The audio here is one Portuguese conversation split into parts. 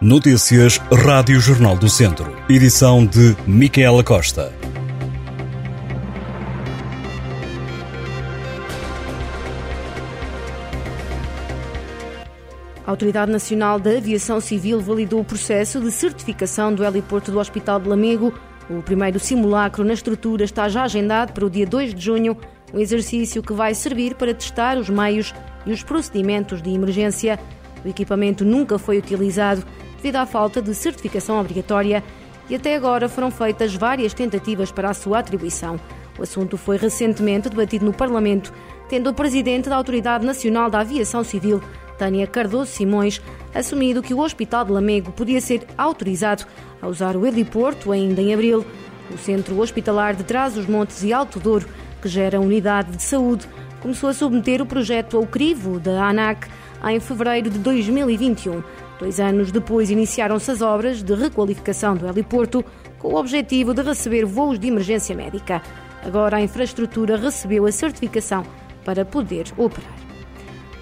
Notícias Rádio Jornal do Centro. Edição de Micaela Costa. A Autoridade Nacional da Aviação Civil validou o processo de certificação do heliporto do Hospital de Lamego. O primeiro simulacro na estrutura está já agendado para o dia 2 de junho, um exercício que vai servir para testar os meios e os procedimentos de emergência. O equipamento nunca foi utilizado devido à falta de certificação obrigatória e até agora foram feitas várias tentativas para a sua atribuição. O assunto foi recentemente debatido no Parlamento, tendo o presidente da Autoridade Nacional da Aviação Civil, Tânia Cardoso Simões, assumido que o Hospital de Lamego podia ser autorizado a usar o heliporto ainda em abril. O Centro Hospitalar de Trás-os-Montes e Alto Douro, que gera a unidade de saúde, começou a submeter o projeto ao crivo da ANAC em fevereiro de 2021. Dois anos depois iniciaram-se as obras de requalificação do heliporto com o objetivo de receber voos de emergência médica. Agora a infraestrutura recebeu a certificação para poder operar.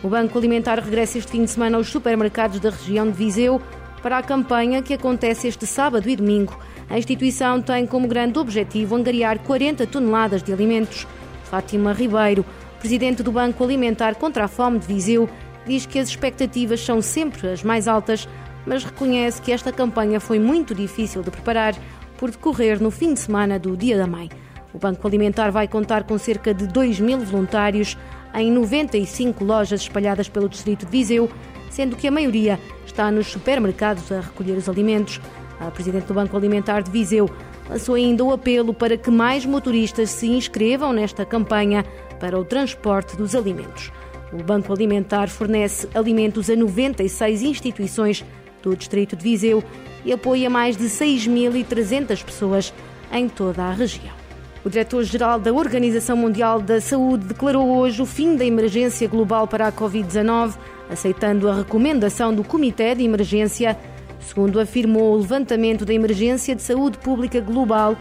O Banco Alimentar regressa este fim de semana aos supermercados da região de Viseu para a campanha que acontece este sábado e domingo. A instituição tem como grande objetivo angariar 40 toneladas de alimentos. Fátima Ribeiro, presidente do Banco Alimentar contra a Fome de Viseu, diz que as expectativas são sempre as mais altas, mas reconhece que esta campanha foi muito difícil de preparar por decorrer no fim de semana do Dia da Mãe. O Banco Alimentar vai contar com cerca de 2 mil voluntários em 95 lojas espalhadas pelo distrito de Viseu, sendo que a maioria está nos supermercados a recolher os alimentos. A presidente do Banco Alimentar de Viseu lançou ainda o apelo para que mais motoristas se inscrevam nesta campanha para o transporte dos alimentos. O Banco Alimentar fornece alimentos a 96 instituições do distrito de Viseu e apoia mais de 6.300 pessoas em toda a região. O diretor-geral da Organização Mundial da Saúde declarou hoje o fim da emergência global para a Covid-19, aceitando a recomendação do Comitê de Emergência. Segundo afirmou, o levantamento da emergência de saúde pública global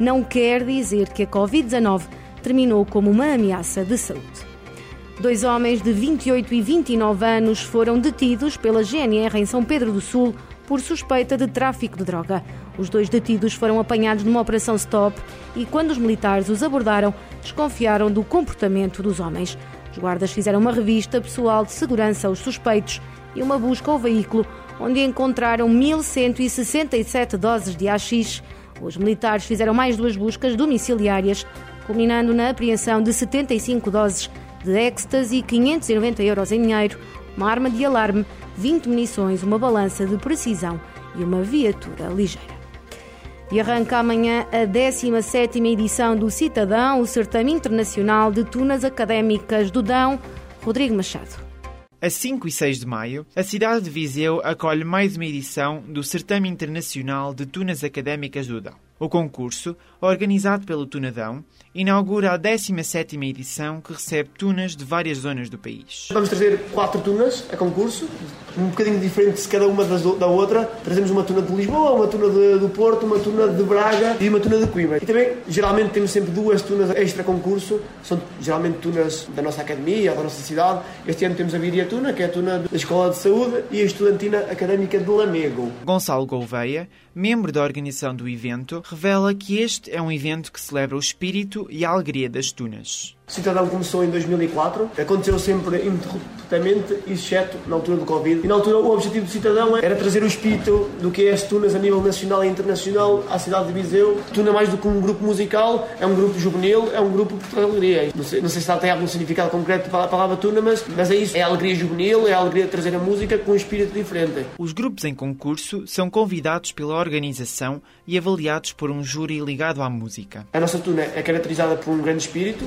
não quer dizer que a Covid-19 terminou como uma ameaça de saúde. Dois homens de 28 e 29 anos foram detidos pela GNR em São Pedro do Sul por suspeita de tráfico de droga. Os dois detidos foram apanhados numa operação stop e, quando os militares os abordaram, desconfiaram do comportamento dos homens. Os guardas fizeram uma revista pessoal de segurança aos suspeitos e uma busca ao veículo, onde encontraram 1.167 doses de AX. Os militares fizeram mais duas buscas domiciliárias, culminando na apreensão de 75 doses de ecstasy e 590 euros em dinheiro, uma arma de alarme 20 munições, uma balança de precisão e uma viatura ligeira. E arranca amanhã a 17ª edição do Citadão, o certame internacional de tunas académicas do Dão, Rodrigo Machado. A 5 e 6 de maio, a cidade de Viseu acolhe mais uma edição do Certame Internacional de Tunas Académicas do Dão. O concurso, organizado pelo Tunadão, inaugura a 17ª edição que recebe tunas de várias zonas do país. Vamos trazer quatro tunas a concurso, um bocadinho diferente de cada uma das, da outra. Trazemos uma tuna de Lisboa, uma tuna de, do Porto, uma tuna de Braga e uma tuna de Coimbra. E também, geralmente, temos sempre duas tunas extra concurso, são geralmente tunas da nossa academia, da nossa cidade. Este ano temos a Viria Tuna, que é a tuna da Escola de Saúde, e a Estudantina Académica de Lamego. Gonçalo Gouveia, membro da organização do evento, revela que este é um evento que celebra o espírito e a alegria das tunas. Cidadão começou em 2004, aconteceu sempre ininterruptamente, exceto na altura do Covid. E na altura o objetivo do Cidadão era trazer o espírito do que é as Tunas a nível nacional e internacional à cidade de Viseu. Tuna mais do que um grupo musical, é um grupo juvenil, é um grupo de alegria. Não sei, não sei se ela tem algum significado concreto para a palavra Tuna, mas, mas é isso. É a alegria juvenil, é a alegria de trazer a música com um espírito diferente. Os grupos em concurso são convidados pela organização e avaliados por um júri ligado à música. A nossa Tuna é caracterizada por um grande espírito,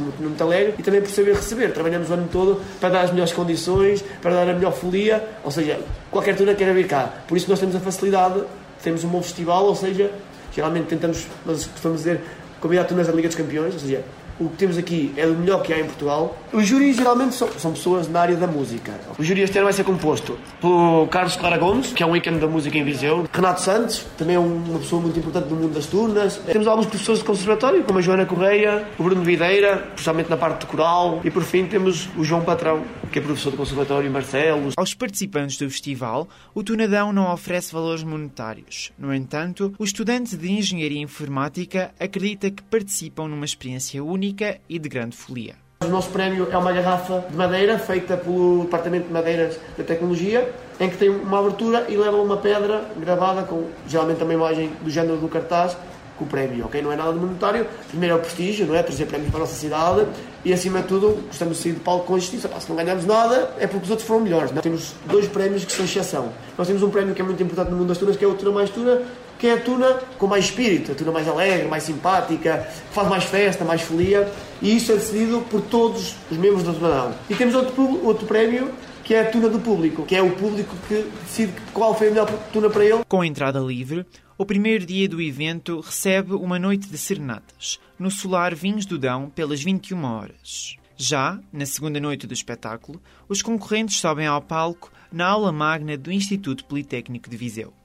muito, muito alegre e também por saber receber. Trabalhamos o ano todo para dar as melhores condições, para dar a melhor folia, ou seja, qualquer tuna quer vir cá. Por isso nós temos a facilidade, temos um bom festival, ou seja, geralmente tentamos, nós costumamos dizer, convidar tunas da Liga dos Campeões, ou seja, o que temos aqui é do melhor que há em Portugal. Os júris geralmente são, são pessoas na área da música. O júri este ano vai ser composto pelo Carlos Clara Gomes, que é um ícone da música em Viseu, Renato Santos, também é uma pessoa muito importante no mundo das turnas. Temos alguns professores de conservatório, como a Joana Correia, o Bruno Videira, principalmente na parte de coral, e por fim temos o João Patrão, que é professor de conservatório, Marcelo. Aos participantes do festival, o Tunadão não oferece valores monetários. No entanto, o estudante de Engenharia Informática acredita que participam numa experiência única e de grande folia. O nosso prémio é uma garrafa de madeira feita pelo Departamento de Madeiras da Tecnologia, em que tem uma abertura e leva uma pedra gravada com geralmente uma imagem do género do cartaz com o prémio, ok? Não é nada de monetário. Primeiro é o prestígio, não é? Trazer prémios para a nossa cidade e, acima de tudo, gostamos de sair de palco com justiça. Pá, se não ganhamos nada, é porque os outros foram melhores. Não? É? Temos dois prémios que são exceção. Nós temos um prémio que é muito importante no mundo das tunas, que é o Tuna Mais Tuna, que é a tuna com mais espírito, a tuna mais alegre, mais simpática, que faz mais festa, mais folia, e isso é decidido por todos os membros da Tunadão. E temos outro, outro prémio que é a tuna do público, que é o público que decide qual foi a melhor tuna para ele. Com entrada livre, o primeiro dia do evento recebe uma noite de serenatas, no Solar Vinhos do Dão, pelas 21 horas. Já, na segunda noite do espetáculo, os concorrentes sobem ao palco na aula magna do Instituto Politécnico de Viseu.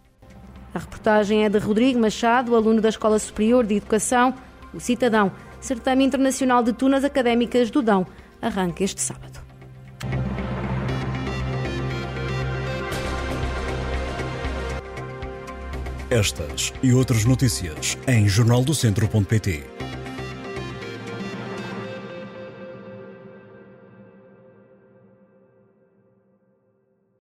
A reportagem é de Rodrigo Machado, aluno da Escola Superior de Educação, o Cidadão, Certame Internacional de Tunas Académicas do Dão, arranca este sábado. Estas e outras notícias em jornaldocentro.pt.